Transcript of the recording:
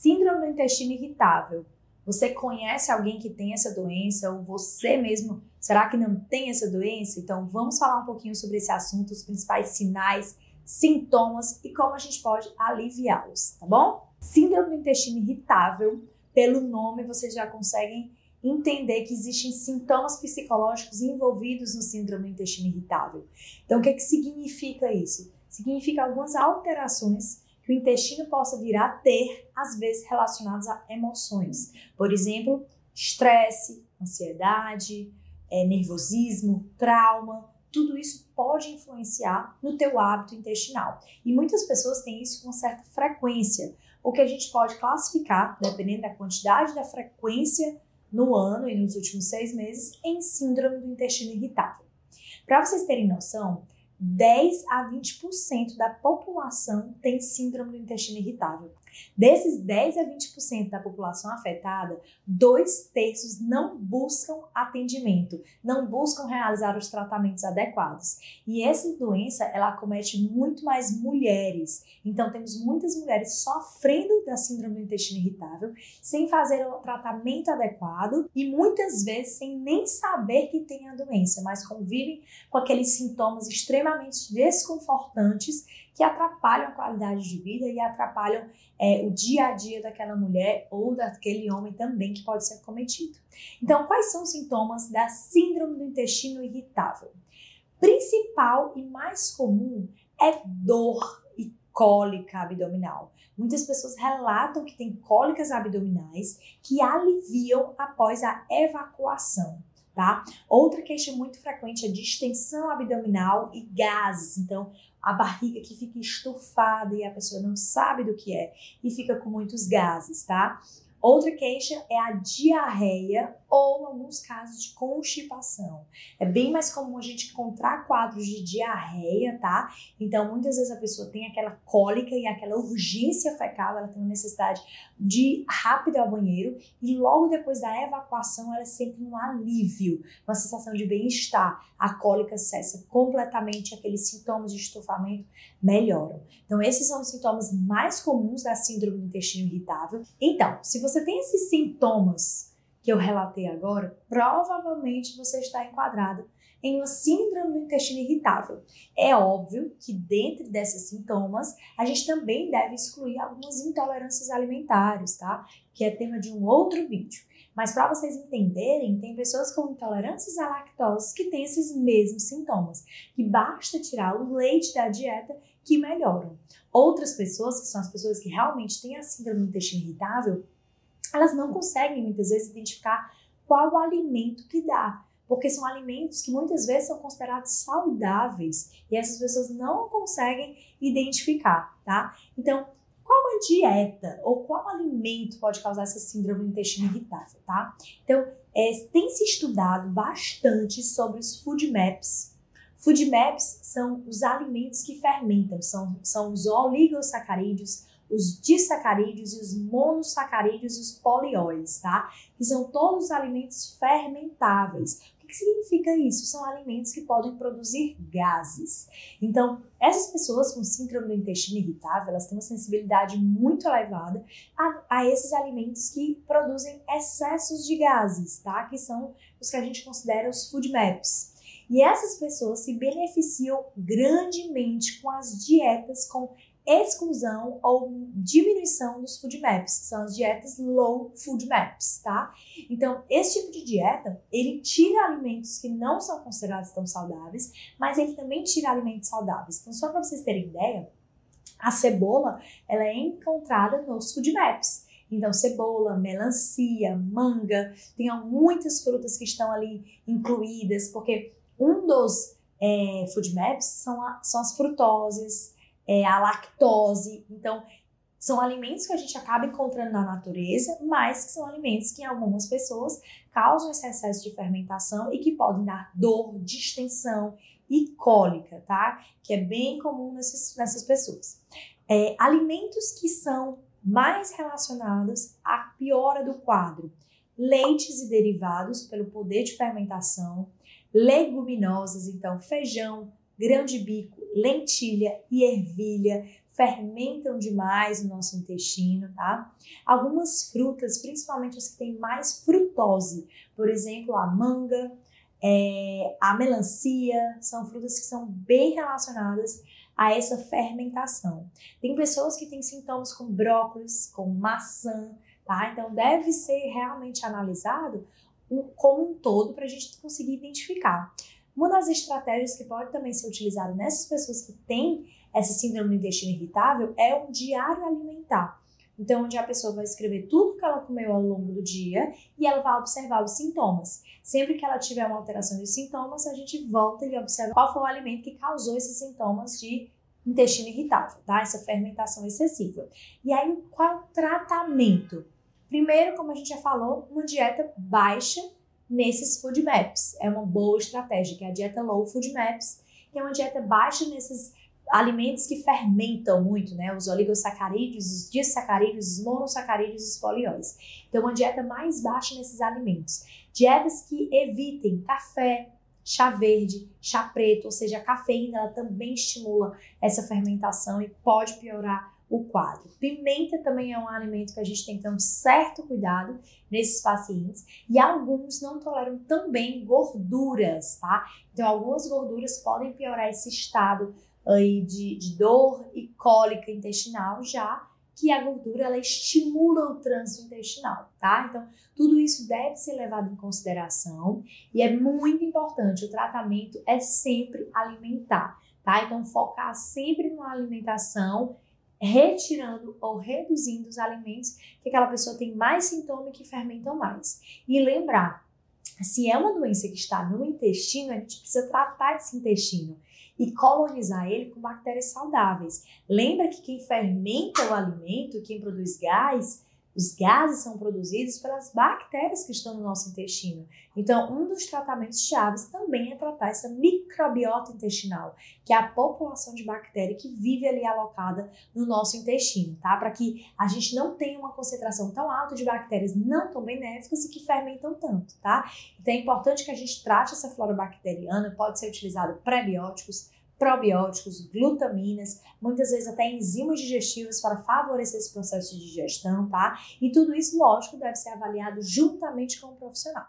Síndrome do intestino irritável. Você conhece alguém que tem essa doença ou você mesmo, será que não tem essa doença? Então vamos falar um pouquinho sobre esse assunto, os principais sinais, sintomas e como a gente pode aliviá-los, tá bom? Síndrome do intestino irritável, pelo nome vocês já conseguem entender que existem sintomas psicológicos envolvidos no síndrome do intestino irritável. Então o que, é que significa isso? Significa algumas alterações que o intestino possa vir a ter, às vezes relacionados a emoções. Por exemplo, estresse, ansiedade, é, nervosismo, trauma, tudo isso pode influenciar no teu hábito intestinal. E muitas pessoas têm isso com certa frequência, o que a gente pode classificar, dependendo da quantidade da frequência no ano e nos últimos seis meses, em síndrome do intestino irritável. Para vocês terem noção, 10 a 20% da população tem síndrome do intestino irritável. Desses 10 a 20% da população afetada, dois terços não buscam atendimento, não buscam realizar os tratamentos adequados. E essa doença, ela acomete muito mais mulheres. Então, temos muitas mulheres sofrendo da síndrome do intestino irritável, sem fazer o tratamento adequado e muitas vezes sem nem saber que tem a doença, mas convivem com aqueles sintomas extremamente desconfortantes que atrapalham a qualidade de vida e atrapalham é, o dia a dia daquela mulher ou daquele homem também que pode ser cometido. Então, quais são os sintomas da síndrome do intestino irritável? Principal e mais comum é dor e cólica abdominal. Muitas pessoas relatam que têm cólicas abdominais que aliviam após a evacuação tá? Outra queixa muito frequente é distensão abdominal e gases. Então, a barriga que fica estufada e a pessoa não sabe do que é e fica com muitos gases, tá? Outra queixa é a diarreia ou alguns casos de constipação. É bem mais comum a gente encontrar quadros de diarreia, tá? Então, muitas vezes a pessoa tem aquela cólica e aquela urgência fecal, ela tem uma necessidade de ir rápido ao banheiro e logo depois da evacuação ela sente um alívio, uma sensação de bem-estar. A cólica cessa completamente, aqueles sintomas de estufamento melhoram. Então, esses são os sintomas mais comuns da síndrome do intestino irritável. Então, se você tem esses sintomas que eu relatei agora, provavelmente você está enquadrado em uma síndrome do intestino irritável. É óbvio que dentre desses sintomas, a gente também deve excluir algumas intolerâncias alimentares, tá? Que é tema de um outro vídeo. Mas para vocês entenderem, tem pessoas com intolerâncias à lactose que têm esses mesmos sintomas, que basta tirar o leite da dieta que melhoram. Outras pessoas, que são as pessoas que realmente têm a síndrome do intestino irritável, elas não conseguem muitas vezes identificar qual o alimento que dá, porque são alimentos que muitas vezes são considerados saudáveis e essas pessoas não conseguem identificar, tá? Então, qual a dieta ou qual alimento pode causar essa síndrome do intestino irritável, tá? Então, é, tem se estudado bastante sobre os food maps. Food maps são os alimentos que fermentam, são, são os oligosacarídeos, os disacarídeos e os monossacarídeos e os polióis, tá? Que são todos os alimentos fermentáveis. O que significa isso? São alimentos que podem produzir gases. Então, essas pessoas com síndrome do intestino irritável, elas têm uma sensibilidade muito elevada a, a esses alimentos que produzem excessos de gases, tá? Que são os que a gente considera os food maps. E essas pessoas se beneficiam grandemente com as dietas com exclusão ou diminuição dos food maps, que são as dietas low food maps, tá? Então, esse tipo de dieta, ele tira alimentos que não são considerados tão saudáveis, mas ele também tira alimentos saudáveis. Então, só para vocês terem ideia, a cebola, ela é encontrada nos food maps. Então, cebola, melancia, manga, tem muitas frutas que estão ali incluídas, porque um dos é, food maps são, a, são as frutoses, é, a lactose. Então, são alimentos que a gente acaba encontrando na natureza, mas que são alimentos que em algumas pessoas causam esse excesso de fermentação e que podem dar dor, distensão e cólica, tá? Que é bem comum nessas, nessas pessoas. É, alimentos que são mais relacionados à piora do quadro. Leites e derivados pelo poder de fermentação, leguminosas, então feijão, grão de bico, lentilha e ervilha, fermentam demais no nosso intestino, tá? Algumas frutas, principalmente as que têm mais frutose, por exemplo, a manga, é, a melancia, são frutas que são bem relacionadas a essa fermentação. Tem pessoas que têm sintomas com brócolis, com maçã, tá? Então deve ser realmente analisado como um todo para a gente conseguir identificar. Uma das estratégias que pode também ser utilizada nessas pessoas que têm essa síndrome do intestino irritável é um diário alimentar. Então, onde a pessoa vai escrever tudo que ela comeu ao longo do dia e ela vai observar os sintomas. Sempre que ela tiver uma alteração de sintomas, a gente volta e observa qual foi o alimento que causou esses sintomas de intestino irritável, tá? Essa fermentação excessiva. E aí, qual tratamento? Primeiro, como a gente já falou, uma dieta baixa nesses food maps. É uma boa estratégia, que é a dieta low food maps, que é uma dieta baixa nesses alimentos que fermentam muito, né? Os oligosacarídeos, os disacarídeos, os monossacarídeos, os polióis. Então, uma dieta mais baixa nesses alimentos. Dietas que evitem café, chá verde, chá preto, ou seja, a cafeína ela também estimula essa fermentação e pode piorar o quadro. Pimenta também é um alimento que a gente tem que ter um certo cuidado nesses pacientes e alguns não toleram também gorduras, tá? Então, algumas gorduras podem piorar esse estado aí de, de dor e cólica intestinal, já que a gordura ela estimula o trânsito intestinal, tá? Então, tudo isso deve ser levado em consideração e é muito importante. O tratamento é sempre alimentar, tá? Então, focar sempre numa alimentação retirando ou reduzindo os alimentos que aquela pessoa tem mais sintoma e que fermentam mais. E lembrar, se é uma doença que está no intestino, a gente precisa tratar esse intestino e colonizar ele com bactérias saudáveis. Lembra que quem fermenta o alimento, quem produz gás, os gases são produzidos pelas bactérias que estão no nosso intestino. Então, um dos tratamentos chaves também é tratar essa microbiota intestinal, que é a população de bactéria que vive ali alocada no nosso intestino, tá? Para que a gente não tenha uma concentração tão alta de bactérias não tão benéficas e que fermentam tanto, tá? Então, é importante que a gente trate essa flora bacteriana, pode ser utilizado prebióticos, probióticos, glutaminas, muitas vezes até enzimas digestivas para favorecer esse processo de digestão, tá? E tudo isso, lógico, deve ser avaliado juntamente com o profissional.